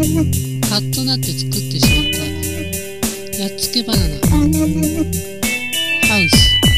カッとなって作ってしまった。やっつけバナナ。ハウス。